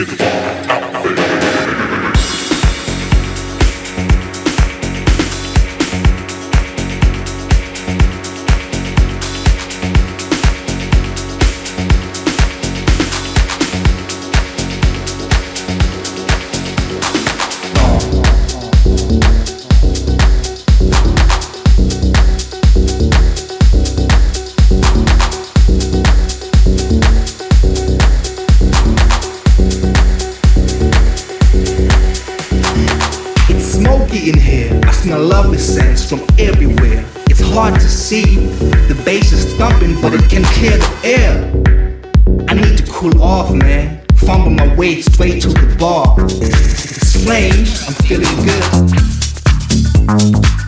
Get the fuck. Lovely scents from everywhere. It's hard to see. The bass is thumping, but it can kill the air. I need to cool off, man. Fumble my way straight to the bar. It's strange, I'm feeling good.